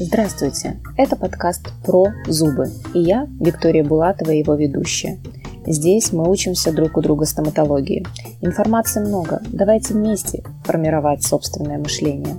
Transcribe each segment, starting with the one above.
Здравствуйте! Это подкаст про зубы, и я, Виктория Булатова, его ведущая. Здесь мы учимся друг у друга стоматологии. Информации много, давайте вместе формировать собственное мышление.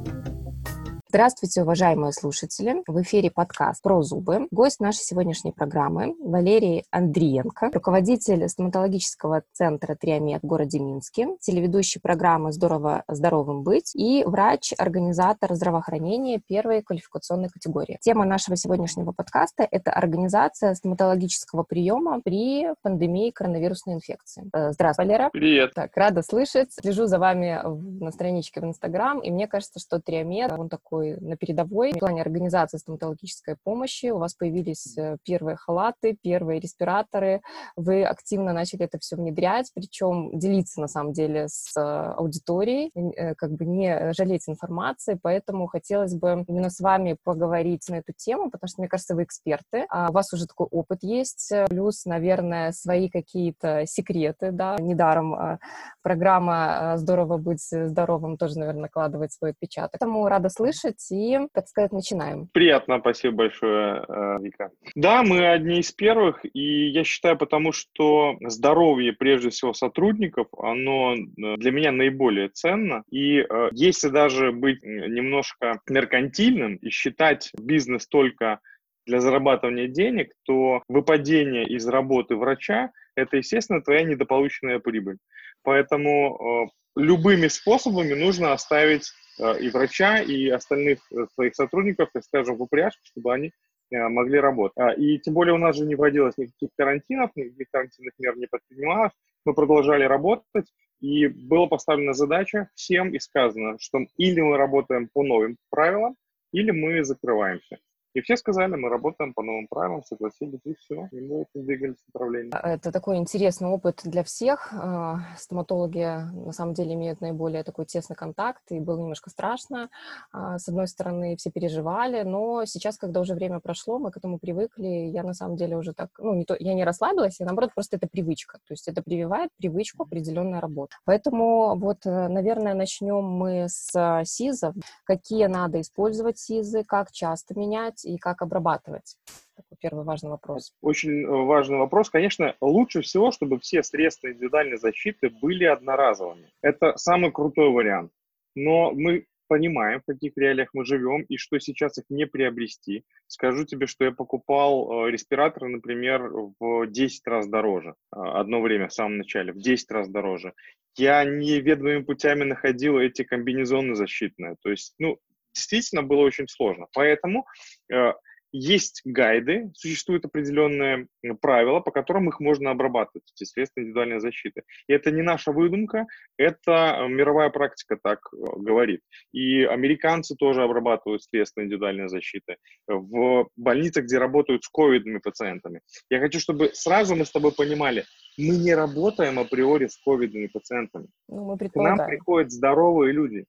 Здравствуйте, уважаемые слушатели! В эфире подкаст «Про зубы». Гость нашей сегодняшней программы Валерий Андриенко, руководитель стоматологического центра «Триомед» в городе Минске, телеведущий программы «Здорово здоровым быть» и врач-организатор здравоохранения первой квалификационной категории. Тема нашего сегодняшнего подкаста – это организация стоматологического приема при пандемии коронавирусной инфекции. Э, здравствуй, Валера! Привет! Так, рада слышать. Слежу за вами на страничке в Инстаграм, и мне кажется, что «Триомед», он такой такой на передовой. В плане организации стоматологической помощи у вас появились э, первые халаты, первые респираторы. Вы активно начали это все внедрять, причем делиться, на самом деле, с э, аудиторией, э, как бы не жалеть информации, поэтому хотелось бы именно с вами поговорить на эту тему, потому что, мне кажется, вы эксперты, а у вас уже такой опыт есть, плюс, наверное, свои какие-то секреты, да, недаром программа «Здорово быть здоровым» тоже, наверное, накладывает свой отпечаток. Поэтому рада слышать, слушать и, так сказать, начинаем. Приятно, спасибо большое, э, Вика. Да, мы одни из первых, и я считаю, потому что здоровье, прежде всего, сотрудников, оно э, для меня наиболее ценно. И э, если даже быть немножко меркантильным и считать бизнес только для зарабатывания денег, то выпадение из работы врача – это, естественно, твоя недополученная прибыль. Поэтому любыми способами нужно оставить и врача, и остальных э, своих сотрудников, так скажем, в упряжку, чтобы они э, могли работать. А, и тем более у нас же не вводилось никаких карантинов, никаких карантинных мер не предпринималось. Мы продолжали работать, и была поставлена задача всем и сказано, что или мы работаем по новым правилам, или мы закрываемся. И все сказали, мы работаем по новым правилам, согласились, и все, и мы этим двигались в направлении. Это такой интересный опыт для всех. А, стоматологи, на самом деле, имеют наиболее такой тесный контакт, и было немножко страшно. А, с одной стороны, все переживали, но сейчас, когда уже время прошло, мы к этому привыкли, я на самом деле уже так, ну, не то, я не расслабилась, я, наоборот, просто это привычка. То есть это прививает привычку определенная работа. Поэтому вот, э, наверное, начнем мы с СИЗов. Какие надо использовать СИЗы, как часто менять, и как обрабатывать? Такой первый важный вопрос. Очень э, важный вопрос. Конечно, лучше всего, чтобы все средства индивидуальной защиты были одноразовыми. Это самый крутой вариант. Но мы понимаем, в каких реалиях мы живем и что сейчас их не приобрести. Скажу тебе, что я покупал э, респираторы, например, в 10 раз дороже. Э, одно время, в самом начале, в 10 раз дороже. Я неведомыми путями находил эти комбинезоны защитные. То есть, ну, действительно было очень сложно. Поэтому э, есть гайды, существуют определенные правила, по которым их можно обрабатывать, эти средства индивидуальной защиты. И это не наша выдумка, это э, мировая практика так э, говорит. И американцы тоже обрабатывают средства индивидуальной защиты в больницах, где работают с ковидными пациентами. Я хочу, чтобы сразу мы с тобой понимали, мы не работаем априори с ковидными пациентами. Ну, мы К нам приходят здоровые люди.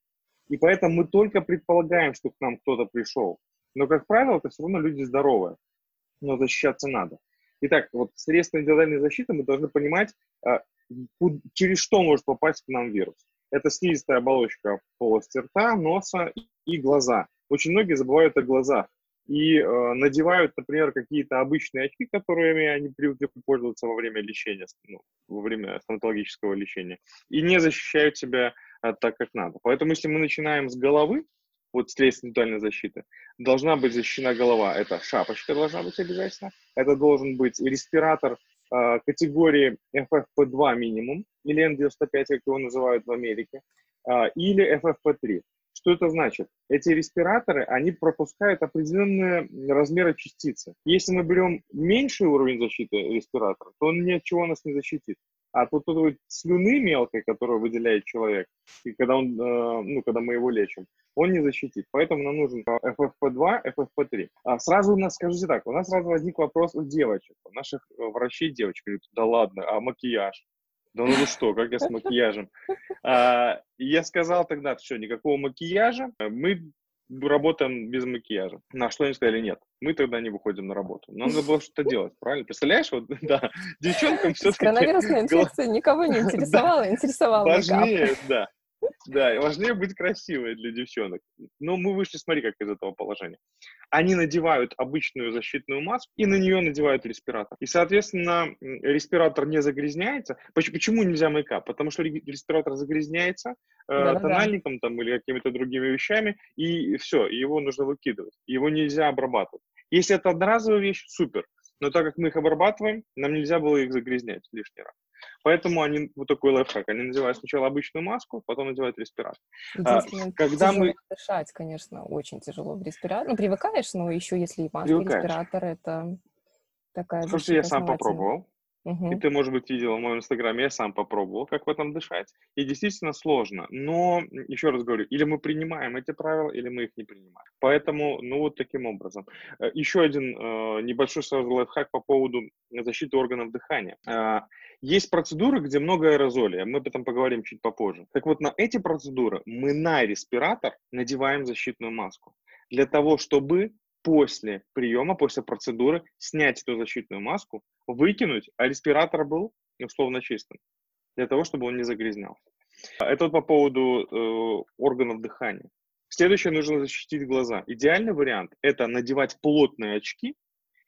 И поэтому мы только предполагаем, что к нам кто-то пришел. Но, как правило, это все равно люди здоровые. Но защищаться надо. Итак, вот средства индивидуальной защиты мы должны понимать, а, через что может попасть к нам вирус. Это слизистая оболочка полости рта, носа и глаза. Очень многие забывают о глазах и э, надевают, например, какие-то обычные очки, которыми они привыкли пользоваться во время лечения, ну, во время стоматологического лечения, и не защищают себя так, как надо. Поэтому, если мы начинаем с головы, вот средств индивидуальной защиты, должна быть защищена голова. Это шапочка должна быть обязательно. Это должен быть респиратор э, категории FFP2 минимум, или N95, как его называют в Америке, э, или FFP3. Что это значит? Эти респираторы, они пропускают определенные размеры частицы. Если мы берем меньший уровень защиты респиратора, то он ни от чего нас не защитит. А тут вот слюны мелкой, которую выделяет человек, и когда, он, э, ну, когда мы его лечим, он не защитит. Поэтому нам нужен FFP2, FFP3. А сразу у нас, скажите так, у нас сразу возник вопрос у девочек, у наших э, врачей девочек. Говорят, да ладно, а макияж? Да ну что, как я с макияжем? А, я сказал тогда, что никакого макияжа, мы работаем без макияжа. На что они сказали, нет, мы тогда не выходим на работу. Нам надо было что-то делать, правильно? Представляешь, вот, да, девчонкам все-таки... Коронавирусная инфекция никого не интересовала, интересовала Важнее, да. Да, важнее быть красивой для девчонок. Но мы вышли, смотри, как из этого положения. Они надевают обычную защитную маску и на нее надевают респиратор. И, соответственно, респиратор не загрязняется. Почему нельзя мейкап? Потому что респиратор загрязняется э, тональником там, или какими-то другими вещами, и все, его нужно выкидывать. Его нельзя обрабатывать. Если это одноразовая вещь, супер. Но так как мы их обрабатываем, нам нельзя было их загрязнять лишний раз. Поэтому они, вот такой лайфхак, они надевают сначала обычную маску, потом надевают респиратор. А, когда мы... Дышать, конечно, очень тяжело в респиратор. Ну, привыкаешь, но еще если и маска, респиратор, это такая... Слушай, я сам попробовал. Угу. И ты, может быть, видела в моем инстаграме, я сам попробовал, как в этом дышать. И действительно сложно. Но, еще раз говорю, или мы принимаем эти правила, или мы их не принимаем. Поэтому, ну, вот таким образом. Э, еще один э, небольшой сразу лайфхак по поводу защиты органов дыхания. Э, есть процедуры, где много аэрозолей, мы об этом поговорим чуть попозже. Так вот, на эти процедуры мы на респиратор надеваем защитную маску для того, чтобы после приема, после процедуры снять эту защитную маску, выкинуть, а респиратор был условно чистым, для того, чтобы он не загрязнялся. Это вот по поводу э, органов дыхания. Следующее, нужно защитить глаза. Идеальный вариант – это надевать плотные очки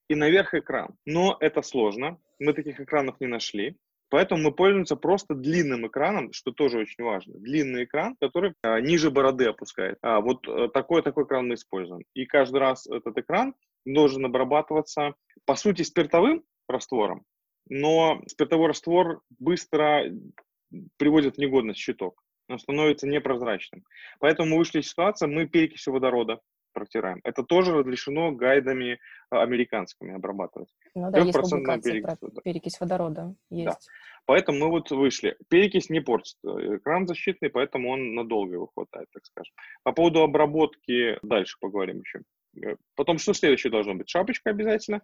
и наверх экран. Но это сложно, мы таких экранов не нашли. Поэтому мы пользуемся просто длинным экраном, что тоже очень важно. Длинный экран, который а, ниже бороды опускает. А, вот э, такой такой экран мы используем. И каждый раз этот экран должен обрабатываться, по сути, спиртовым раствором, но спиртовой раствор быстро приводит в негодность щиток. Он становится непрозрачным. Поэтому мы вышли из ситуации, мы перекисью водорода протираем. Это тоже разрешено гайдами а, американскими обрабатывать. Ну да, есть перекись, про перекись водорода. Есть. Да. Поэтому мы вот вышли. Перекись не портит э, экран защитный, поэтому он надолго его хватает, так скажем. По поводу обработки дальше поговорим еще. Э, потом, что следующее должно быть? Шапочка обязательно.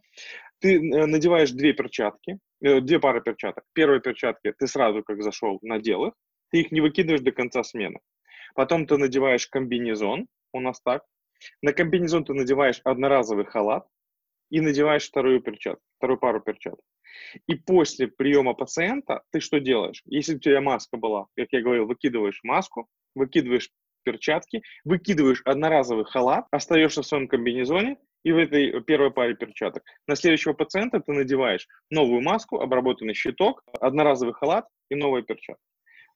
Ты э, надеваешь две перчатки, две пары перчаток. Первые перчатки ты сразу, как зашел, надел их. Ты их не выкидываешь до конца смены. Потом ты надеваешь комбинезон, у нас так, на комбинезон ты надеваешь одноразовый халат и надеваешь вторую перчатку, вторую пару перчаток. И после приема пациента ты что делаешь? Если у тебя маска была, как я говорил, выкидываешь маску, выкидываешь перчатки, выкидываешь одноразовый халат, остаешься в своем комбинезоне и в этой первой паре перчаток. На следующего пациента ты надеваешь новую маску, обработанный щиток, одноразовый халат и новые перчатки.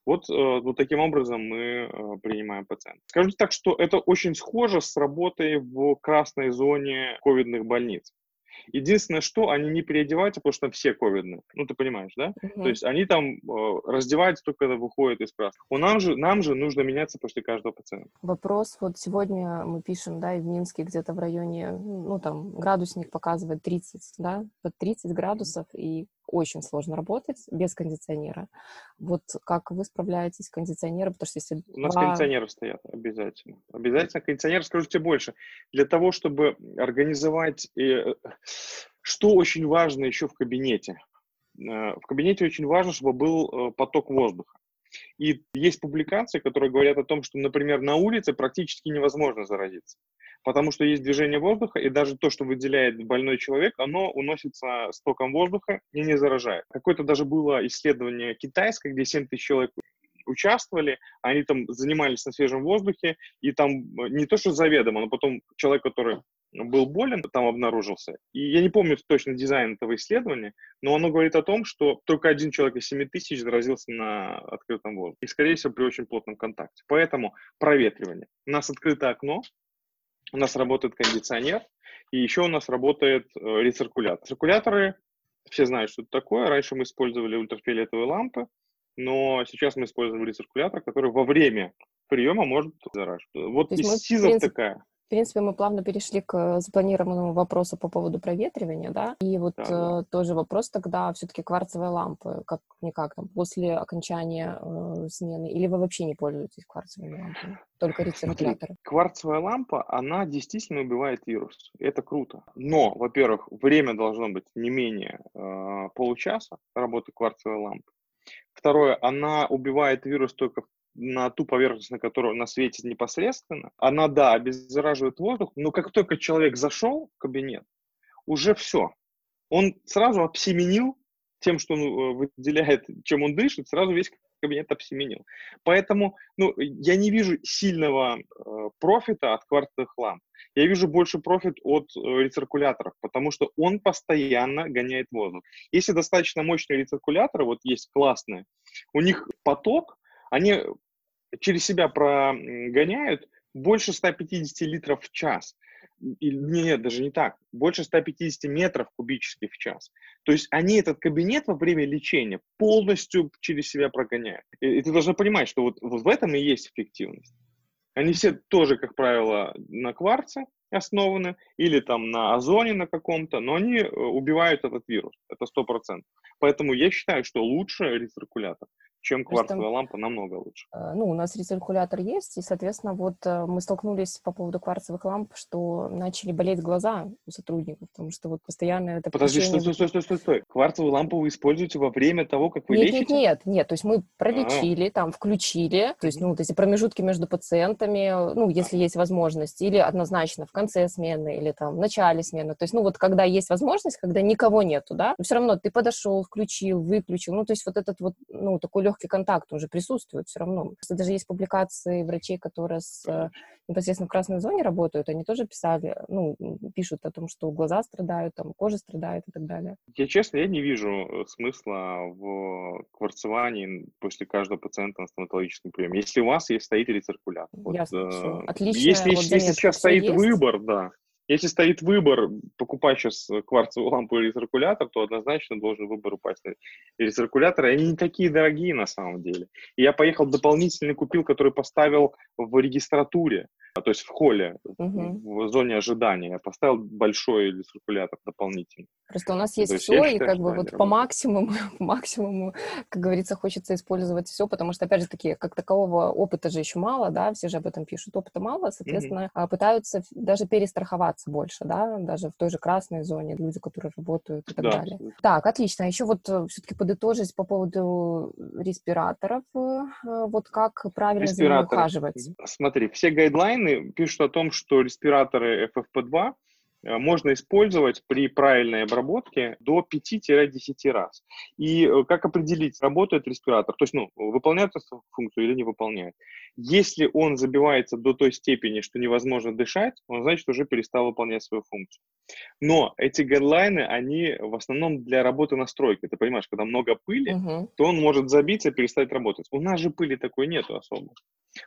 Вот, э, вот таким образом мы э, принимаем пациента. Скажу так, что это очень схоже с работой в красной зоне ковидных больниц. Единственное, что они не переодеваются, потому что там все ковидные. Ну, ты понимаешь, да? Uh-huh. То есть они там э, раздеваются только когда выходят из краски. У нам же, нам же нужно меняться после каждого пациента. Вопрос, вот сегодня мы пишем, да, и в Минске где-то в районе, ну, там, градусник показывает 30, да, под 30 градусов, и очень сложно работать без кондиционера. Вот как вы справляетесь с кондиционером? Потому что если У нас два... кондиционеры стоят обязательно. Обязательно кондиционер, скажу тебе больше. Для того, чтобы организовать... Э, что очень важно еще в кабинете? Э, в кабинете очень важно, чтобы был э, поток воздуха. И есть публикации, которые говорят о том, что, например, на улице практически невозможно заразиться потому что есть движение воздуха, и даже то, что выделяет больной человек, оно уносится стоком воздуха и не заражает. Какое-то даже было исследование китайское, где 7 тысяч человек участвовали, они там занимались на свежем воздухе, и там э, не то, что заведомо, но потом человек, который был болен, там обнаружился. И я не помню точно дизайн этого исследования, но оно говорит о том, что только один человек из 7 тысяч заразился на открытом воздухе. И, скорее всего, при очень плотном контакте. Поэтому проветривание. У нас открыто окно, у нас работает кондиционер, и еще у нас работает э, рециркулятор. Циркуляторы, все знают, что это такое. Раньше мы использовали ультрафиолетовые лампы, но сейчас мы используем рециркулятор, который во время приема может заражать. Вот из СИЗов такая принципе, мы плавно перешли к запланированному вопросу по поводу проветривания, да, и вот да, да. Э, тоже вопрос тогда все-таки кварцевые лампы, как никак там после окончания э, смены, или вы вообще не пользуетесь кварцевыми лампами, только рециркуляторы? Кварцевая лампа, она действительно убивает вирус, это круто, но, во-первых, время должно быть не менее э, получаса работы кварцевой лампы, Второе, она убивает вирус только в на ту поверхность, на которую она светит непосредственно, она, да, обеззараживает воздух, но как только человек зашел в кабинет, уже все. Он сразу обсеменил тем, что он э, выделяет, чем он дышит, сразу весь кабинет обсеменил. Поэтому ну, я не вижу сильного э, профита от кварцевых ламп. Я вижу больше профит от э, рециркуляторов, потому что он постоянно гоняет воздух. Если достаточно мощные рециркуляторы, вот есть классные, у них поток, они через себя прогоняют больше 150 литров в час. И, нет, даже не так. Больше 150 метров кубических в час. То есть они этот кабинет во время лечения полностью через себя прогоняют. И, и ты должна понимать, что вот, вот в этом и есть эффективность. Они все тоже, как правило, на кварце основаны или там на озоне на каком-то, но они э, убивают этот вирус. Это сто процентов. Поэтому я считаю, что лучше рециркулятор чем кварцевая Просто, лампа, намного лучше. Э, ну, у нас рециркулятор есть, и, соответственно, вот э, мы столкнулись по поводу кварцевых ламп, что начали болеть глаза у сотрудников, потому что вот постоянно это... Подожди, стой, стой, стой, стой, стой, стой. Кварцевую лампу вы используете во время того, как вы нет, лечите? Нет, нет, нет, то есть мы пролечили, А-а-а. там, включили, то есть, ну, вот эти промежутки между пациентами, ну, если есть возможность, или однозначно в конце смены, или там в начале смены, то есть, ну, вот когда есть возможность, когда никого нету, да, но все равно ты подошел, включил, выключил, ну, то есть вот этот вот, ну, такой легкий контакт уже присутствует все равно. Просто даже есть публикации врачей, которые с, э, непосредственно в красной зоне работают, они тоже писали, ну, пишут о том, что глаза страдают, там, кожа страдает и так далее. Я честно, я не вижу э, смысла в кварцевании после каждого пациента на стоматологическом приеме. Если у вас есть стоит рециркулятор. Вот, Ясно, э, Отлично. Если, вот если сейчас стоит есть. выбор, да, если стоит выбор покупать сейчас кварцевую лампу или циркулятор, то однозначно должен выбор упасть на рециркуляторы. Они не такие дорогие на самом деле. И я поехал дополнительно купил, который поставил в регистратуре. А, то есть в холле, угу. в зоне ожидания. Я поставил большой циркулятор дополнительный. Просто у нас есть, есть все, и как бы вот по максимуму, по максимуму, как говорится, хочется использовать все, потому что, опять же таки, как такового опыта же еще мало, да, все же об этом пишут, опыта мало, соответственно, угу. пытаются даже перестраховаться больше, да, даже в той же красной зоне, люди, которые работают и так да. далее. Так, отлично. А еще вот э, все-таки подытожить по поводу респираторов, э, вот как правильно за ними ухаживать. Смотри, все гайдлайны пишут о том, что респираторы FFP2 э, можно использовать при правильной обработке до 5-10 раз. И э, как определить, работает респиратор, то есть, ну, выполняет функцию или не выполняет. Если он забивается до той степени, что невозможно дышать, он значит уже перестал выполнять свою функцию. Но эти гайдлайны, они в основном для работы настройки. Ты понимаешь, когда много пыли, uh-huh. то он может забиться и перестать работать. У нас же пыли такой нету особо.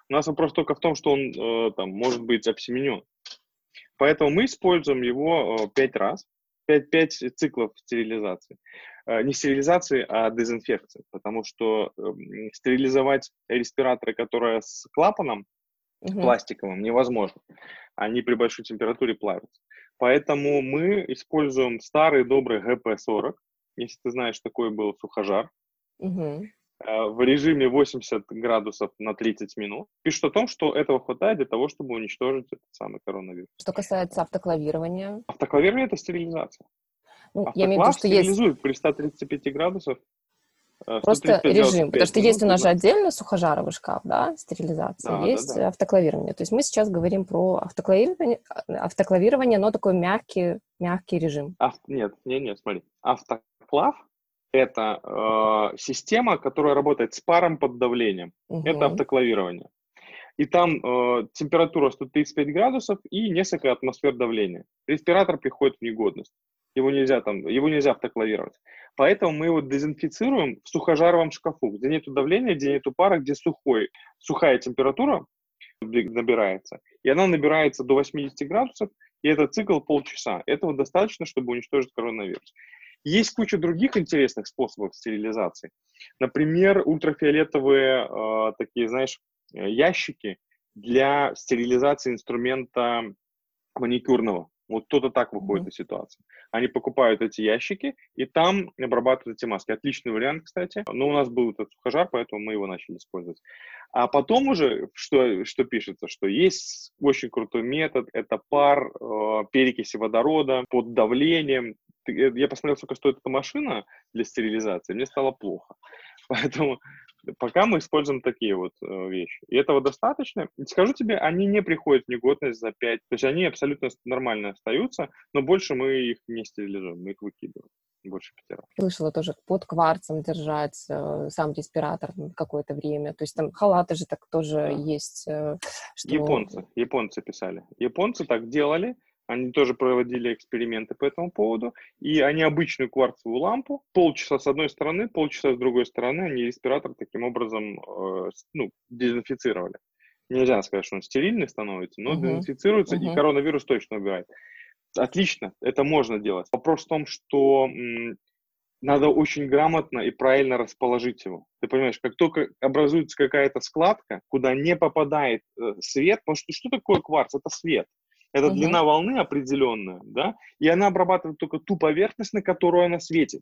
У нас вопрос только в том, что он э, там может быть обсеменен. Поэтому мы используем его э, 5 раз, 5, 5 циклов стерилизации. Э, не стерилизации, а дезинфекции. Потому что э, стерилизовать респираторы, которые с клапаном угу. пластиковым, невозможно. Они при большой температуре плавятся. Поэтому мы используем старый добрый ГП-40. Если ты знаешь, такой был сухожар. Угу. Э, в режиме 80 градусов на 30 минут. Пишут о том, что этого хватает для того, чтобы уничтожить этот самый коронавирус. Что касается автоклавирования? Автоклавирование – это стерилизация. Ну, я имею в виду, что стерилизует есть... при 135 градусов э, Просто режим, потому что есть у нас же отдельно сухожаровый шкаф, да, стерилизация, да, есть да, да. автоклавирование. То есть мы сейчас говорим про автоклавирование, автоклавирование, но такой мягкий, мягкий режим. Ав... Нет, нет, нет, смотри. Автоклав это э, система, которая работает с паром под давлением. Угу. Это автоклавирование. И там э, температура 135 градусов и несколько атмосфер давления. Респиратор приходит в негодность. Его нельзя там, его нельзя автоклавировать. Поэтому мы его дезинфицируем в сухожаровом шкафу, где нет давления, где нет пара, где сухой, сухая температура набирается. И она набирается до 80 градусов, и этот цикл полчаса. Этого достаточно, чтобы уничтожить коронавирус. Есть куча других интересных способов стерилизации. Например, ультрафиолетовые э, такие, знаешь, ящики для стерилизации инструмента маникюрного. Вот кто-то так выходит mm-hmm. из ситуации. Они покупают эти ящики и там обрабатывают эти маски. Отличный вариант, кстати. Но у нас был этот сухожар, поэтому мы его начали использовать. А потом уже, что, что пишется, что есть очень крутой метод, это пар э, перекиси водорода под давлением. Э, я посмотрел, сколько стоит эта машина для стерилизации, мне стало плохо. Поэтому пока мы используем такие вот э, вещи. И этого достаточно. Скажу тебе, они не приходят в негодность за 5. То есть они абсолютно нормально остаются, но больше мы их не стерилизуем, мы их выкидываем. больше пяти раз. Слышала тоже под кварцем держать э, сам респиратор какое-то время. То есть там халаты же так тоже да. есть. Э, что... Японцы, японцы писали. Японцы так делали, они тоже проводили эксперименты по этому поводу, и они обычную кварцевую лампу полчаса с одной стороны, полчаса с другой стороны, они респиратор таким образом э, ну, дезинфицировали. Нельзя сказать, что он стерильный становится, но uh-huh. дезинфицируется, uh-huh. и коронавирус точно убивает. Отлично, это можно делать. Вопрос в том, что м, надо очень грамотно и правильно расположить его. Ты понимаешь, как только образуется какая-то складка, куда не попадает э, свет, потому что что такое кварц? Это свет. Это uh-huh. длина волны определенная, да, и она обрабатывает только ту поверхность, на которую она светит.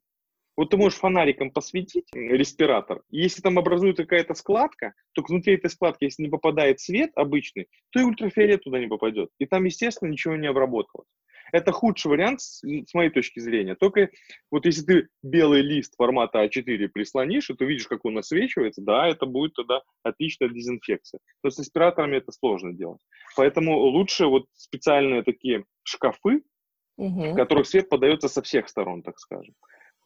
Вот ты можешь фонариком посветить респиратор, и если там образуется какая-то складка, то внутри этой складки, если не попадает свет обычный, то и ультрафиолет туда не попадет. И там, естественно, ничего не обработалось. Это худший вариант с, с моей точки зрения. Только вот если ты белый лист формата А4 прислонишь, и ты видишь, как он освечивается, да, это будет тогда отличная дезинфекция. Но с респираторами это сложно делать. Поэтому лучше вот специальные такие шкафы, угу. в которых свет подается со всех сторон, так скажем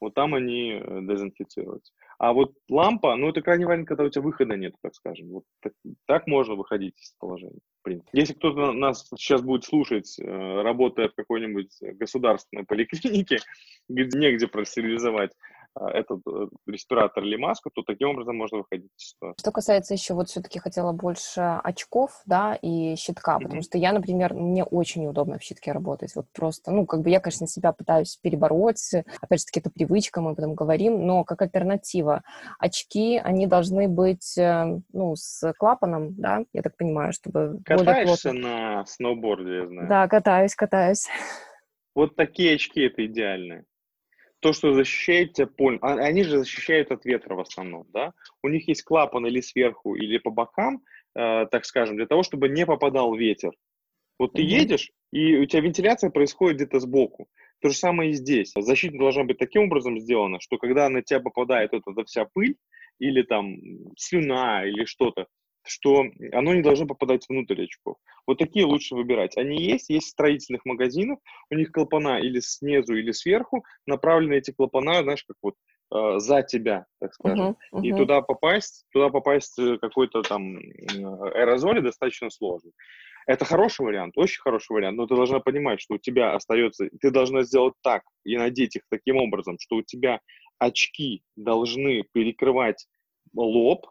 вот там они э, дезинфицируются. А вот лампа, ну, это крайне важно, когда у тебя выхода нет, так скажем. Вот так, так можно выходить из положения. Принципе. Если кто-то нас сейчас будет слушать, э, работая в какой-нибудь государственной поликлинике, где негде простерилизовать, этот э, респиратор или маску, то таким образом можно выходить из ситуации. Что касается еще, вот все-таки хотела больше очков, да, и щитка, mm-hmm. потому что я, например, мне очень неудобно в щитке работать, вот просто, ну, как бы я, конечно, себя пытаюсь перебороть, опять же таки, это привычка, мы об этом говорим, но как альтернатива, очки, они должны быть, э, ну, с клапаном, да, я так понимаю, чтобы Катаешься на сноуборде, я знаю. Да, катаюсь, катаюсь. Вот такие очки это идеальные то, что защищает тебя полностью, а, они же защищают от ветра в основном, да, у них есть клапан или сверху, или по бокам, э, так скажем, для того, чтобы не попадал ветер. Вот ты едешь, и у тебя вентиляция происходит где-то сбоку. То же самое и здесь. Защита должна быть таким образом сделана, что когда на тебя попадает вот эта вся пыль, или там слюна, или что-то, что оно не должно попадать внутрь очков. Вот такие лучше выбирать. Они есть, есть в строительных магазинах, у них клапана или снизу, или сверху, направлены эти клапана, знаешь, как вот э, за тебя, так скажем. Uh-huh, uh-huh. И туда попасть, туда попасть э, какой-то там аэрозоль достаточно сложно. Это хороший вариант, очень хороший вариант, но ты должна понимать, что у тебя остается, ты должна сделать так и надеть их таким образом, что у тебя очки должны перекрывать лоб,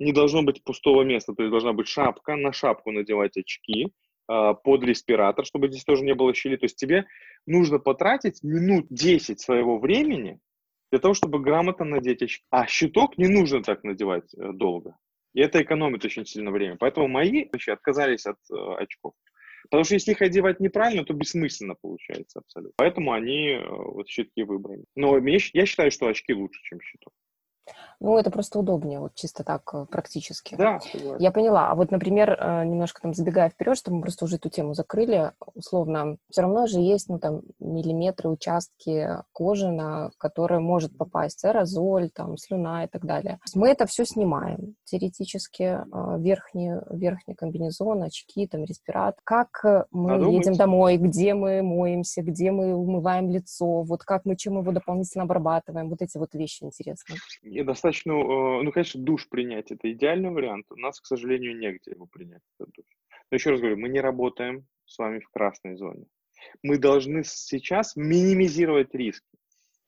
не должно быть пустого места, то есть должна быть шапка, на шапку надевать очки, э, под респиратор, чтобы здесь тоже не было щели. То есть тебе нужно потратить минут 10 своего времени для того, чтобы грамотно надеть очки. А щиток не нужно так надевать э, долго. И это экономит очень сильно время. Поэтому мои вообще отказались от э, очков. Потому что если их одевать неправильно, то бессмысленно получается абсолютно. Поэтому они э, вот щитки выбрали. Но я считаю, что очки лучше, чем щиток. Ну, это просто удобнее, вот чисто так э, практически. Да, Я поняла. А вот, например, э, немножко там забегая вперед, чтобы мы просто уже эту тему закрыли, условно, все равно же есть, ну, там, миллиметры, участки кожи, на которые может попасть аэрозоль, там, слюна и так далее. Мы это все снимаем. Теоретически э, верхний, верхний комбинезон, очки, там, респиратор. Как мы Надо едем домой, где мы моемся, где мы умываем лицо, вот как мы чем его дополнительно обрабатываем, вот эти вот вещи интересные. И достаточно достаточно, э, ну, конечно, душ принять это идеальный вариант. У нас, к сожалению, негде его принять, этот душ. Но еще раз говорю, мы не работаем с вами в красной зоне. Мы должны сейчас минимизировать риски.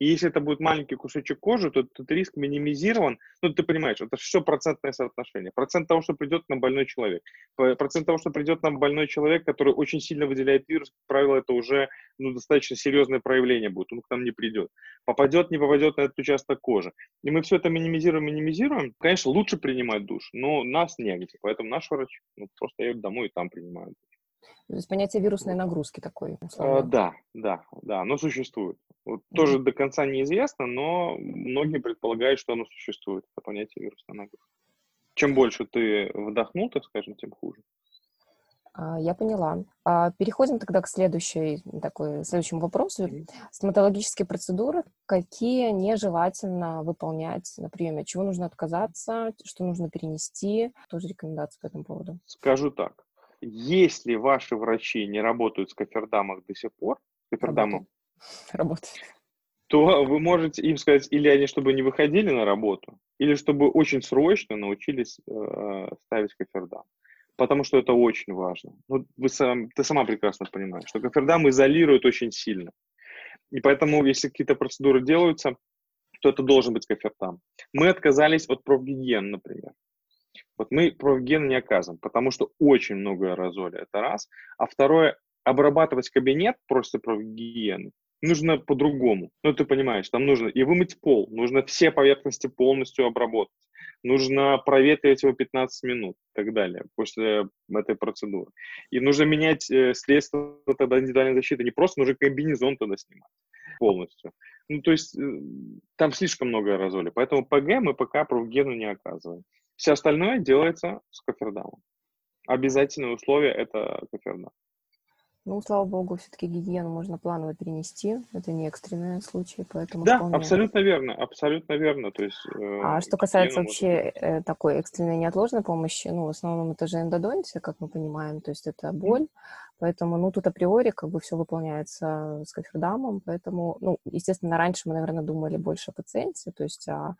И если это будет маленький кусочек кожи, то этот риск минимизирован. Ну, ты понимаешь, это все процентное соотношение. Процент того, что придет нам больной человек. Процент того, что придет нам больной человек, который очень сильно выделяет вирус, как правило, это уже ну, достаточно серьезное проявление будет. Он к нам не придет. Попадет, не попадет на этот участок кожи. И мы все это минимизируем, минимизируем. Конечно, лучше принимать душ, но нас негде. Поэтому наш врач ну, просто едет домой и там принимает душ. То есть понятие вирусной нагрузки такой. А, да, да, да, оно существует. Вот mm-hmm. Тоже до конца неизвестно, но многие предполагают, что оно существует, это понятие вирусной нагрузки. Чем больше ты вдохнул, так скажем, тем хуже. А, я поняла. А, переходим тогда к следующей, такой, следующему вопросу. Стоматологические процедуры. Какие нежелательно выполнять на приеме? Чего нужно отказаться? Что нужно перенести? Тоже рекомендации по этому поводу. Скажу так. Если ваши врачи не работают с кофердамом до сих пор, кофердамом, работает то вы можете им сказать, или они чтобы не выходили на работу, или чтобы очень срочно научились э, ставить кофердам. Потому что это очень важно. Ну, вы сам, ты сама прекрасно понимаешь, что кофердам изолирует очень сильно. И поэтому, если какие-то процедуры делаются, то это должен быть кофертам. Мы отказались от профгиен, например. Вот мы профген не оказываем, потому что очень много аэрозоля, это раз. А второе, обрабатывать кабинет просто профгиены нужно по-другому. Ну, ты понимаешь, там нужно и вымыть пол, нужно все поверхности полностью обработать, нужно проветривать его 15 минут и так далее после этой процедуры. И нужно менять э, средства тогда индивидуальной защиты, не просто, нужно комбинезон тогда снимать полностью. Ну, то есть э, там слишком много аэрозоля, поэтому ПГ мы пока профгену не оказываем. Все остальное делается с кофердамом. Обязательное условие – это кофердам. Ну, слава богу, все-таки гигиену можно планово перенести. Это не экстренные случаи, поэтому Да, вполне... абсолютно верно, абсолютно верно. То есть, э, а что касается вообще можно... э, такой экстренной неотложной помощи, ну, в основном это же эндодонтия, как мы понимаем, то есть это боль, mm-hmm. поэтому, ну, тут априори как бы все выполняется с кофердамом, поэтому, ну, естественно, раньше мы, наверное, думали больше о пациенте, то есть о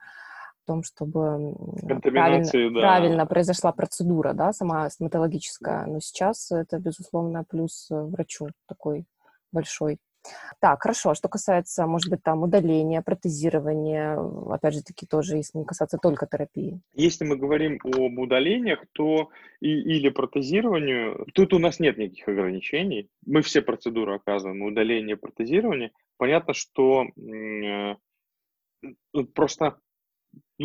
том, чтобы правильно, да. правильно произошла процедура, да, сама стоматологическая. Но сейчас это, безусловно, плюс э, врачу такой большой. Так, хорошо. Что касается, может быть, там удаления, протезирования, опять же таки тоже, если не касаться только терапии. Если мы говорим об удалениях, то и, или протезированию, тут у нас нет никаких ограничений. Мы все процедуры оказываем, удаление, протезирование. Понятно, что э, просто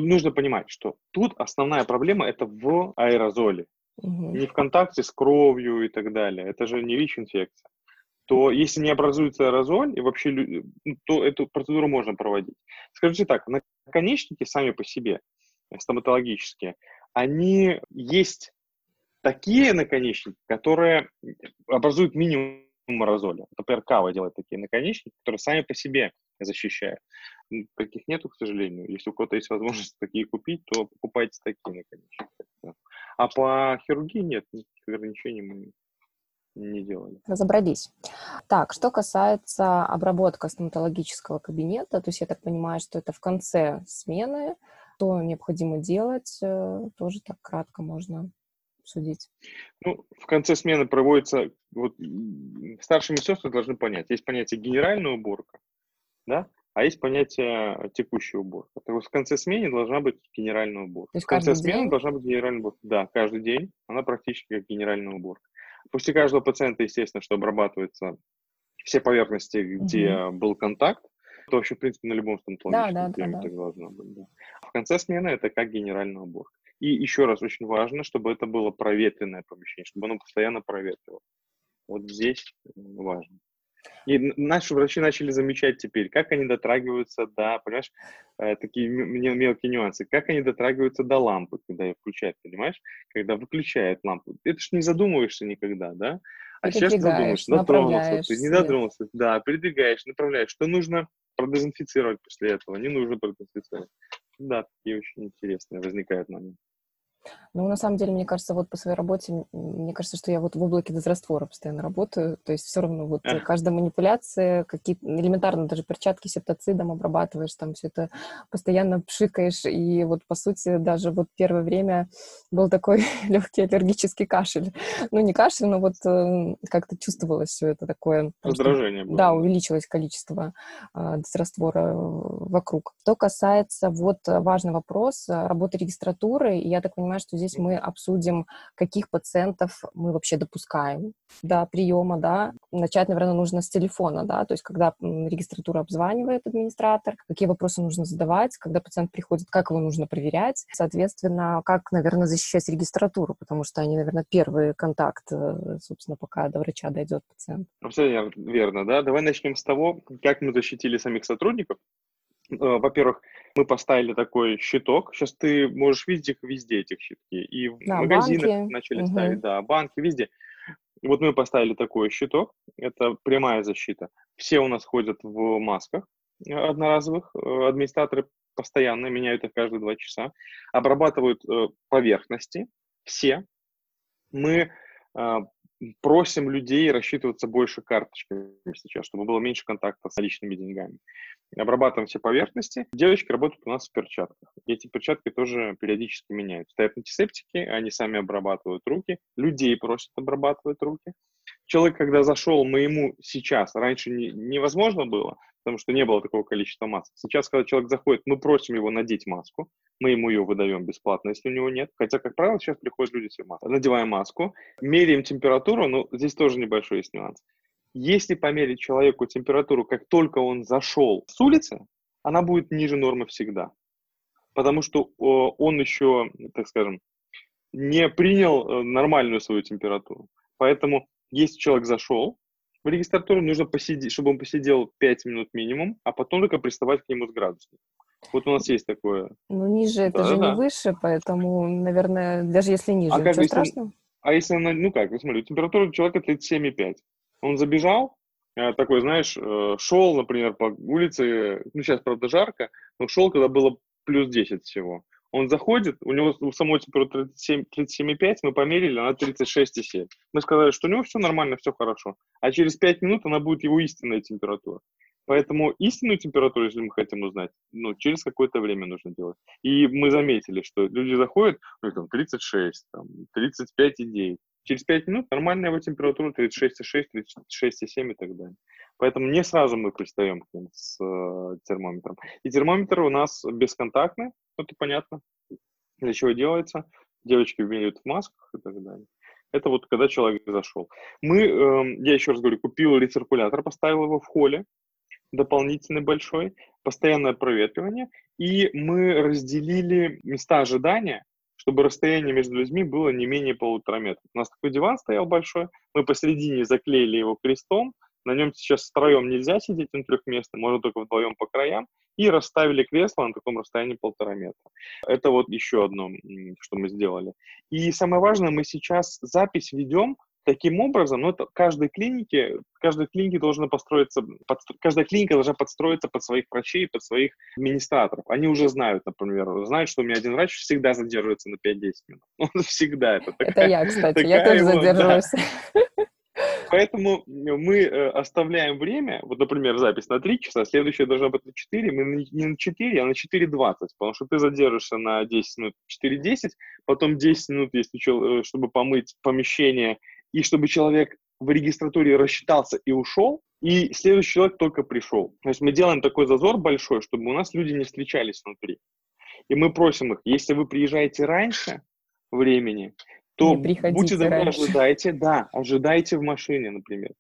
нужно понимать, что тут основная проблема это в аэрозоле, угу. не в контакте с кровью и так далее. Это же не ВИЧ-инфекция. То если не образуется аэрозоль, и вообще, ну, то эту процедуру можно проводить. Скажите так, наконечники сами по себе, стоматологические, они есть такие наконечники, которые образуют минимум аэрозоля. Например, Кава делает такие наконечники, которые сами по себе защищают. Таких нету, к сожалению. Если у кого-то есть возможность такие купить, то покупайте такие наконечники. А по хирургии нет, никаких ограничений мы не делали. Разобрались. Так, что касается обработки стоматологического кабинета, то есть я так понимаю, что это в конце смены, что необходимо делать, э, тоже так кратко можно обсудить. Ну, в конце смены проводится, вот старшие медсестры должны понять, есть понятие генеральная уборка, да, а есть понятие текущая уборка. Так вот, в конце смены должна быть генеральная уборка. То есть в конце смены день? должна быть генеральная уборка. Да, каждый день она практически как генеральная уборка. После каждого пациента, естественно, что обрабатываются все поверхности, где угу. был контакт, это вообще, в принципе, на любом стоматологическом да, да, да, да. так должно быть. Да. В конце смены это как генеральная уборка. И еще раз, очень важно, чтобы это было проветренное помещение, чтобы оно постоянно проветривало. Вот здесь важно. И наши врачи начали замечать теперь, как они дотрагиваются до, понимаешь, э, такие мелкие нюансы, как они дотрагиваются до лампы, когда ее включают, понимаешь, когда выключают лампу. Это ж не задумываешься никогда, да? А сейчас ты думаешь, дотронулся, ты не дотронулся, да, передвигаешь, направляешь, что нужно продезинфицировать после этого, не нужно продезинфицировать. Да, такие очень интересные возникают моменты. Ну, на самом деле, мне кажется, вот по своей работе, мне кажется, что я вот в облаке дезраствора постоянно работаю, то есть все равно вот Эх. каждая манипуляция, какие элементарно даже перчатки септоцидом обрабатываешь, там все это постоянно пшикаешь, и вот, по сути, даже вот первое время был такой легкий аллергический кашель. Ну, не кашель, но вот э, как-то чувствовалось все это такое. Раздражение было. Да, увеличилось количество э, дезраствора вокруг. Что касается, вот важный вопрос, работы регистратуры, я так понимаю, что здесь мы обсудим, каких пациентов мы вообще допускаем до приема, да. Начать, наверное, нужно с телефона, да, то есть когда регистратура обзванивает администратор, какие вопросы нужно задавать, когда пациент приходит, как его нужно проверять, соответственно, как, наверное, защищать регистратуру, потому что они, наверное, первый контакт, э, собственно, пока до врача дойдет пациент. Абсолютно верно, да. Давай начнем с того, как мы защитили самих сотрудников. Э, во-первых, мы поставили такой щиток. Сейчас ты можешь видеть их везде, этих щитки. И в да, магазинах банки. начали угу. ставить, да, банки, везде. И вот мы поставили такой щиток. Это прямая защита. Все у нас ходят в масках одноразовых. Э, администраторы постоянно меняют их каждые два часа. Обрабатывают э, поверхности все. Мы просим людей рассчитываться больше карточками сейчас, чтобы было меньше контакта с личными деньгами. Обрабатываем все поверхности. Девочки работают у нас в перчатках. Эти перчатки тоже периодически меняют. Стоят антисептики, они сами обрабатывают руки. Людей просят обрабатывать руки. Человек, когда зашел, мы ему сейчас, раньше не, невозможно было, потому что не было такого количества масок. Сейчас, когда человек заходит, мы просим его надеть маску, мы ему ее выдаем бесплатно, если у него нет. Хотя, как правило, сейчас приходят люди с маской. Надеваем маску, меряем температуру, но здесь тоже небольшой есть нюанс. Если померить человеку температуру, как только он зашел с улицы, она будет ниже нормы всегда. Потому что он еще, так скажем, не принял э, нормальную свою температуру. Поэтому, если человек зашел, в регистратуру нужно посидеть, чтобы он посидел 5 минут минимум, а потом только приставать к нему с градусником. Вот у нас есть такое. Ну, ниже это да, же да. не выше, поэтому, наверное, даже если ниже, а ничего как, страшного. а если она, ну как, смотри, температура человека 37,5. Он забежал, э, такой, знаешь, э, шел, например, по улице, ну сейчас, правда, жарко, но шел, когда было плюс 10 всего. Он заходит, у него у самой температура 37,5, мы померили, она 36,7. Мы сказали, что у него все нормально, все хорошо. А через 5 минут она будет его истинная температура. Поэтому истинную температуру, если мы хотим узнать, ну, через какое-то время нужно делать. И мы заметили, что люди заходят, ну, там, 36, там, 35,9. Через 5 минут нормальная его температура 36,6, 36,7 и так далее. Поэтому не сразу мы пристаем к ним с э, термометром. И термометр у нас бесконтактный, это понятно, для чего делается. Девочки умеют в масках и так далее. Это вот когда человек зашел. Мы, э, я еще раз говорю, купил рециркулятор, поставил его в холле, дополнительный большой, постоянное проветривание, и мы разделили места ожидания, чтобы расстояние между людьми было не менее полутора метров. У нас такой диван стоял большой, мы посередине заклеили его крестом, на нем сейчас втроем нельзя сидеть, он трехместный, можно только вдвоем по краям, и расставили кресло на таком расстоянии полтора метра. Это вот еще одно, что мы сделали. И самое важное, мы сейчас запись ведем таким образом, ну, это каждой клинике, каждой клинике должна построиться, под, каждая клиника должна подстроиться под своих врачей, под своих администраторов. Они уже знают, например, знают, что у меня один врач всегда задерживается на 5-10 минут. Он всегда это. Такая, это я, кстати, я тоже его, задерживаюсь. Да. Поэтому мы э, оставляем время, вот, например, запись на 3 часа, следующая должна быть на 4, мы не на 4, а на 4.20, потому что ты задержишься на 10 минут 4.10, потом 10 минут, если э, чтобы помыть помещение, и чтобы человек в регистратуре рассчитался и ушел, и следующий человек только пришел. То есть мы делаем такой зазор большой, чтобы у нас люди не встречались внутри. И мы просим их, если вы приезжаете раньше времени, то будьте добры, ожидайте, да, ожидайте в машине, например.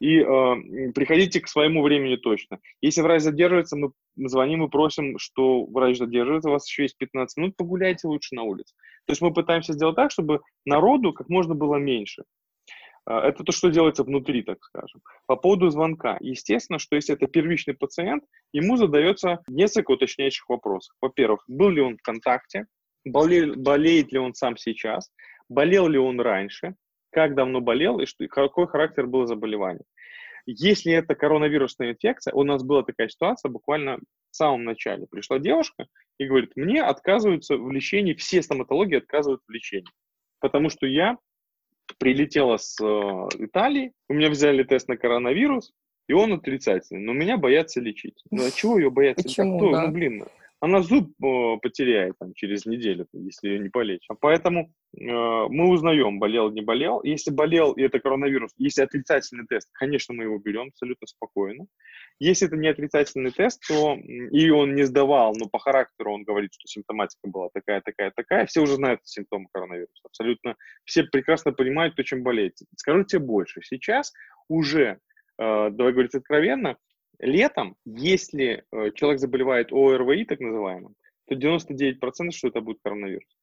И э, приходите к своему времени точно. Если врач задерживается, мы звоним и просим, что врач задерживается, у вас еще есть 15 минут, погуляйте лучше на улице. То есть мы пытаемся сделать так, чтобы народу как можно было меньше. Э, это то, что делается внутри, так скажем. По поводу звонка. Естественно, что если это первичный пациент, ему задается несколько уточняющих вопросов. Во-первых, был ли он в контакте, болеет, болеет ли он сам сейчас, болел ли он раньше, как давно болел и что, какой характер было заболевания. Если это коронавирусная инфекция, у нас была такая ситуация буквально в самом начале. Пришла девушка и говорит, мне отказываются в лечении, все стоматологии отказывают в лечении, потому что я прилетела с э, Италии, у меня взяли тест на коронавирус, и он отрицательный, но меня боятся лечить. Ну а чего ее бояться? Почему, Кто? Да? Ну, блин, она зуб э, потеряет там, через неделю, если ее не полечить. Поэтому э, мы узнаем, болел, не болел. Если болел, и это коронавирус, если отрицательный тест, конечно, мы его берем абсолютно спокойно. Если это не отрицательный тест, то и он не сдавал, но по характеру он говорит, что симптоматика была такая, такая, такая, все уже знают симптомы коронавируса. Абсолютно все прекрасно понимают, кто чем болеет. Скажу тебе больше. Сейчас уже, э, давай говорить откровенно, Летом, если э, человек заболевает ОРВИ, так называемым, то 99% что это будет коронавирус.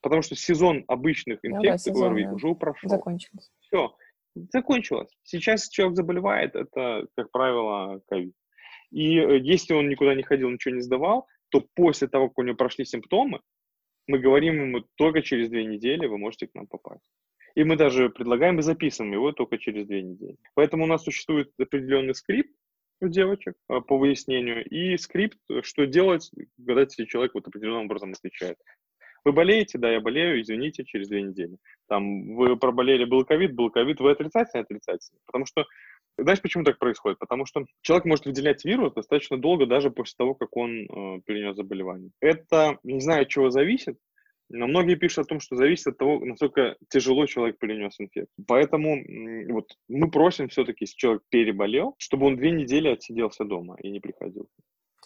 Потому что сезон обычных инфекций ну, да, сезон, ОРВИ да. уже прошел. Закончился. Все, закончилось. Сейчас человек заболевает, это, как правило, ковид. И э, если он никуда не ходил, ничего не сдавал, то после того, как у него прошли симптомы, мы говорим ему, только через две недели вы можете к нам попасть. И мы даже предлагаем и записываем его только через две недели. Поэтому у нас существует определенный скрипт, у девочек а, по выяснению, и скрипт, что делать, когда тебе человек вот определенным образом отвечает. Вы болеете? Да, я болею, извините, через две недели. Там, вы проболели, был ковид, был ковид, вы отрицательный, отрицательный. Потому что знаешь, почему так происходит? Потому что человек может выделять вирус достаточно долго, даже после того, как он э, перенес заболевание. Это, не знаю, от чего зависит, но многие пишут о том, что зависит от того, насколько тяжело человек перенес инфекцию. Поэтому вот мы просим все-таки, если человек переболел, чтобы он две недели отсиделся дома и не приходил.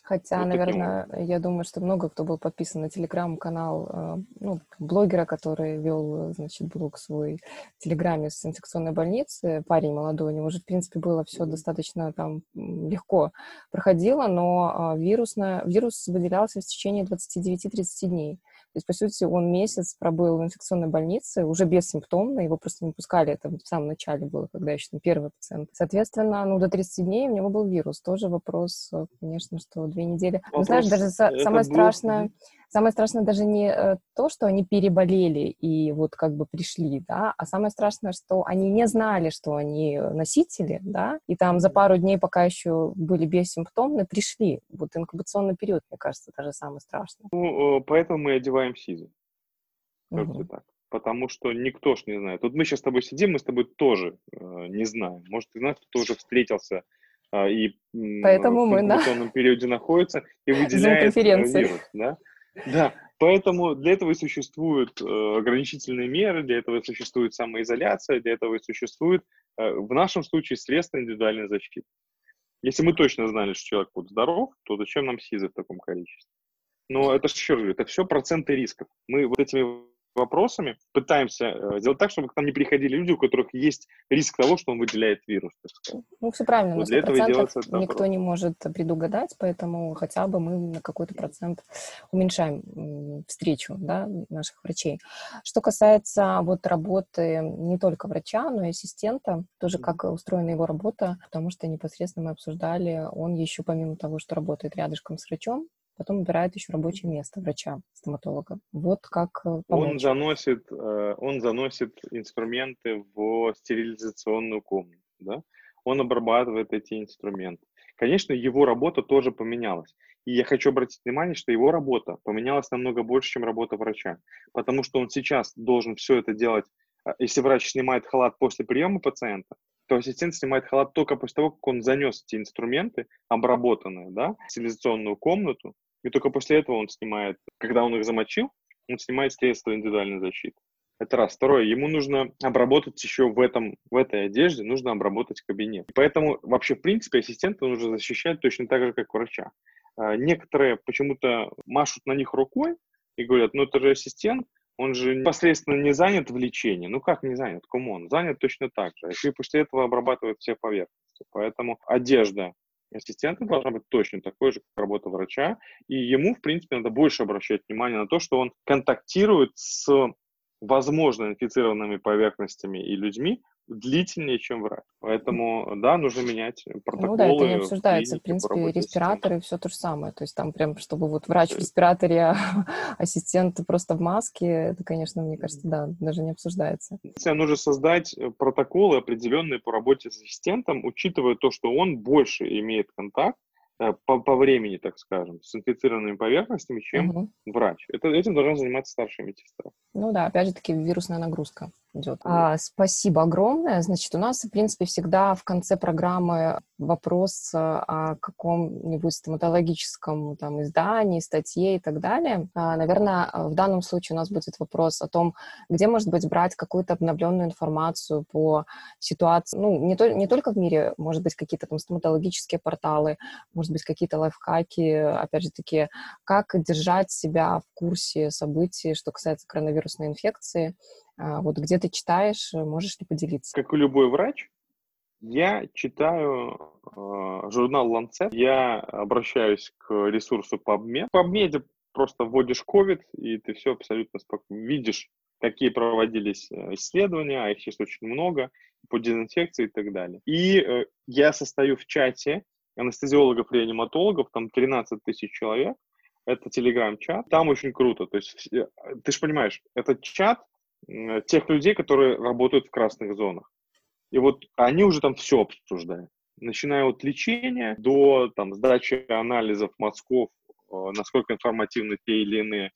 Хотя, вот наверное, я думаю, что много кто был подписан на телеграм-канал э, ну, блогера, который вел, значит, блог свой в телеграме с инфекционной больницы. Парень молодой, у него же, в принципе, было все достаточно там легко проходило, но э, вирусно, вирус выделялся в течение 29-30 дней. То есть, по сути, он месяц пробыл в инфекционной больнице, уже бессимптомно, его просто не пускали, это в самом начале было, когда еще там первый пациент. Соответственно, ну, до 30 дней у него был вирус. Тоже вопрос, э, конечно, что две недели. Вопрос, ну, знаешь, даже самое был... страшное, Самое страшное даже не э, то, что они переболели и вот как бы пришли, да, а самое страшное, что они не знали, что они носители, да, и там за пару дней, пока еще были бессимптомны, пришли. Вот инкубационный период, мне кажется, даже самое страшное. Ну, э, поэтому мы одеваем СИЗы. Угу. так. Потому что никто ж не знает. Вот мы сейчас с тобой сидим, мы с тобой тоже э, не знаем. Может, ты знаешь, кто уже встретился э, и Поэтому в мы, периоде находится и выделяет вирус, да? Да, поэтому для этого и существуют э, ограничительные меры, для этого и существует самоизоляция, для этого и существует, э, в нашем случае, средства индивидуальной защиты. Если мы точно знали, что человек будет здоров, то зачем нам СИЗы в таком количестве? Но это еще раз это все проценты рисков. Мы вот этими вопросами пытаемся э, сделать так, чтобы к нам не приходили люди, у которых есть риск того, что он выделяет вирус. Ну, все правильно, вот для этого делается никто вопрос. не может предугадать, поэтому хотя бы мы на какой-то процент уменьшаем встречу да, наших врачей. Что касается вот работы не только врача, но и ассистента, тоже как устроена его работа, потому что непосредственно мы обсуждали, он еще помимо того, что работает рядышком с врачом, потом выбирает еще рабочее место врача, стоматолога. Вот как э, помочь. Он заносит, э, он заносит инструменты в стерилизационную комнату, да? он обрабатывает эти инструменты. Конечно, его работа тоже поменялась. И я хочу обратить внимание, что его работа поменялась намного больше, чем работа врача. Потому что он сейчас должен все это делать, э, если врач снимает халат после приема пациента, то ассистент снимает халат только после того, как он занес эти инструменты, обработанные, да, в стерилизационную комнату, и только после этого он снимает, когда он их замочил, он снимает средства индивидуальной защиты. Это раз. Второе, ему нужно обработать еще в, этом, в этой одежде, нужно обработать кабинет. поэтому вообще, в принципе, ассистента нужно защищать точно так же, как врача. А, некоторые почему-то машут на них рукой и говорят, ну это же ассистент, он же непосредственно не занят в лечении. Ну как не занят? Кому он? Занят точно так же. И после этого обрабатывает все поверхности. Поэтому одежда ассистента должна быть точно такой же, как работа врача, и ему, в принципе, надо больше обращать внимание на то, что он контактирует с возможно инфицированными поверхностями и людьми длительнее, чем врач. Поэтому, да, нужно менять протоколы. Ну да, это не обсуждается. В принципе, респираторы все то же самое. То есть там прям, чтобы вот врач в респираторе, а ассистент просто в маске, это, конечно, мне кажется, да, даже не обсуждается. Нужно создать э, протоколы определенные по работе с ассистентом, учитывая то, что он больше имеет контакт по, по времени, так скажем, с инфицированными поверхностями, чем угу. врач. Это, этим должна заниматься старшая медсестра. Ну да, опять же таки вирусная нагрузка идет. А, спасибо огромное. Значит, у нас, в принципе, всегда в конце программы вопрос о каком-нибудь стоматологическом там, издании, статье и так далее. А, наверное, в данном случае у нас будет вопрос о том, где, может быть, брать какую-то обновленную информацию по ситуации, ну, не, то, не только в мире, может быть, какие-то там стоматологические порталы, может быть, какие-то лайфхаки, опять же таки, как держать себя в курсе событий, что касается коронавирусной инфекции, а, вот где ты читаешь, можешь ли поделиться? Как и любой врач, я читаю э, журнал Lancet, я обращаюсь к ресурсу PubMed. В PubMed просто вводишь COVID, и ты все абсолютно спокойно видишь, какие проводились э, исследования, а их сейчас очень много, по дезинфекции и так далее. И э, я состою в чате анестезиологов, реаниматологов, там 13 тысяч человек, это телеграм-чат, там очень круто, то есть э, ты же понимаешь, этот чат тех людей, которые работают в красных зонах. И вот они уже там все обсуждают. Начиная от лечения до там, сдачи анализов мозгов, э, насколько информативны те или иные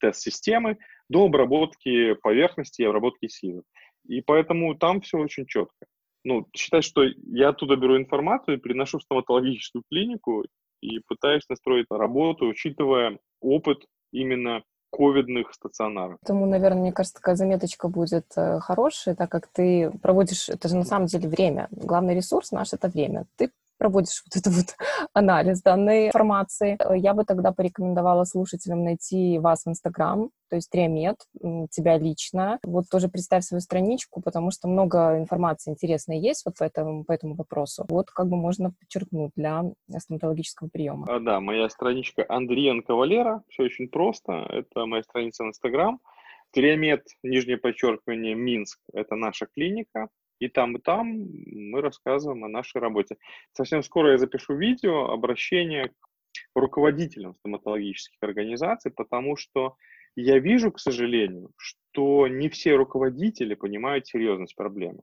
тест-системы до обработки поверхности и обработки силы. И поэтому там все очень четко. Ну, считай, что я оттуда беру информацию приношу в стоматологическую клинику и пытаюсь настроить работу, учитывая опыт именно ковидных стационаров. Поэтому, наверное, мне кажется, такая заметочка будет э, хорошая, так как ты проводишь, это же на самом деле время. Главный ресурс наш — это время. Ты проводишь вот этот вот анализ данной информации, э, я бы тогда порекомендовала слушателям найти вас в Инстаграм, то есть Триамет, тебя лично. Вот тоже представь свою страничку, потому что много информации интересной есть вот по этому, по этому вопросу. Вот как бы можно подчеркнуть для стоматологического приема. А, да, моя страничка Андриенко Валера, все очень просто. Это моя страница в Инстаграм. Триамет, нижнее подчеркивание, Минск, это наша клиника. И там, и там мы рассказываем о нашей работе. Совсем скоро я запишу видео, обращение к руководителям стоматологических организаций, потому что я вижу, к сожалению, что не все руководители понимают серьезность проблемы.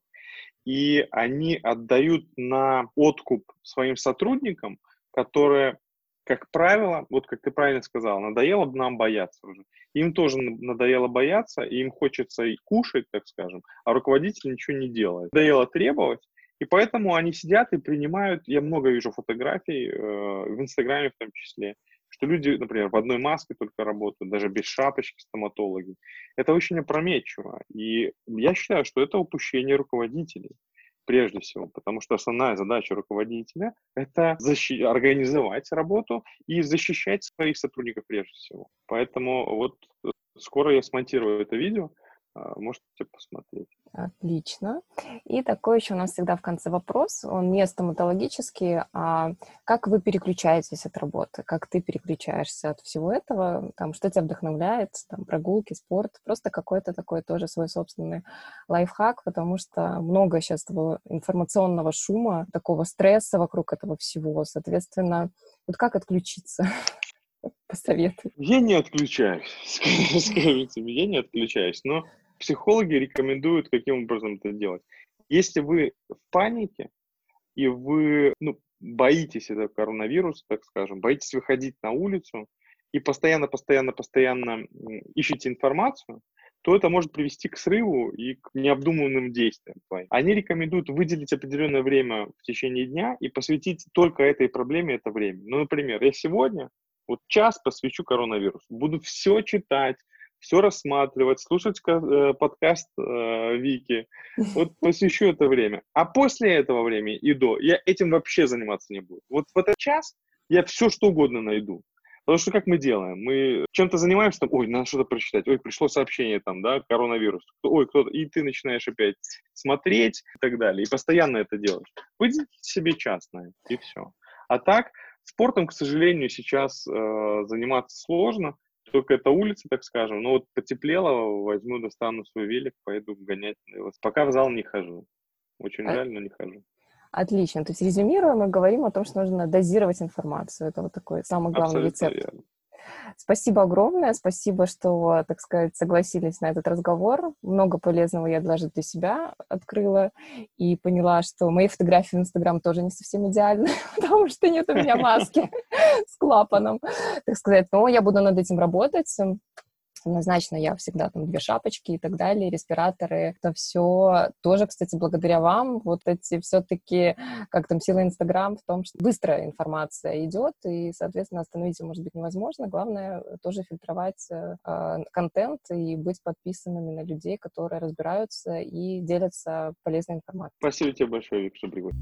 И они отдают на откуп своим сотрудникам, которые как правило, вот как ты правильно сказал, надоело бы нам бояться уже. Им тоже надоело бояться, и им хочется и кушать, так скажем, а руководитель ничего не делает. Надоело требовать, и поэтому они сидят и принимают, я много вижу фотографий, э, в Инстаграме в том числе, что люди, например, в одной маске только работают, даже без шапочки стоматологи. Это очень опрометчиво. И я считаю, что это упущение руководителей прежде всего, потому что основная задача руководителя – это защи- организовать работу и защищать своих сотрудников прежде всего. Поэтому вот э, скоро я смонтирую это видео, можете посмотреть. Отлично. И такой еще у нас всегда в конце вопрос. Он не стоматологический, а как вы переключаетесь от работы? Как ты переключаешься от всего этого? Там, что тебя вдохновляет? Там, прогулки, спорт? Просто какой-то такой тоже свой собственный лайфхак, потому что много сейчас того информационного шума, такого стресса вокруг этого всего. Соответственно, вот как отключиться? Посоветуй. Я не отключаюсь, скажу тебе, я не отключаюсь, но психологи рекомендуют, каким образом это делать. Если вы в панике, и вы ну, боитесь этого коронавируса, так скажем, боитесь выходить на улицу, и постоянно, постоянно, постоянно ищете информацию, то это может привести к срыву и к необдуманным действиям. Они рекомендуют выделить определенное время в течение дня и посвятить только этой проблеме это время. Ну, например, я сегодня вот час посвящу коронавирусу, буду все читать, все рассматривать, слушать э, подкаст э, Вики. Вот посвящу это время. А после этого времени и до я этим вообще заниматься не буду. Вот в этот час я все что угодно найду. Потому что как мы делаем? Мы чем-то занимаемся, там, ой, надо что-то прочитать, ой, пришло сообщение там, да, коронавирус, ой, кто-то, и ты начинаешь опять смотреть и так далее, и постоянно это делаешь. Выделите себе час на это, и все. А так, спортом, к сожалению, сейчас э, заниматься сложно, только это улица, так скажем. Но вот потеплело, возьму, достану свой велик, пойду гонять. Пока в зал не хожу. Очень а... жаль, но не хожу. Отлично. То есть, резюмируя, мы говорим о том, что нужно дозировать информацию. Это вот такой самый главный Абсолютно рецепт. Верно. Спасибо огромное, спасибо, что, так сказать, согласились на этот разговор. Много полезного я даже для себя открыла и поняла, что мои фотографии в Инстаграм тоже не совсем идеальны, потому что нет у меня маски с клапаном, так сказать. Но я буду над этим работать однозначно я всегда там две шапочки и так далее, респираторы. Это все тоже, кстати, благодаря вам. Вот эти все-таки, как там, сила Инстаграм в том, что быстрая информация идет, и, соответственно, остановить ее может быть невозможно. Главное тоже фильтровать э, контент и быть подписанными на людей, которые разбираются и делятся полезной информацией. Спасибо тебе большое, Виктор Бригой.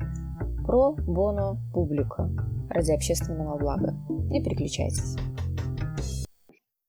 Про боно публика ради общественного блага. Не переключайтесь.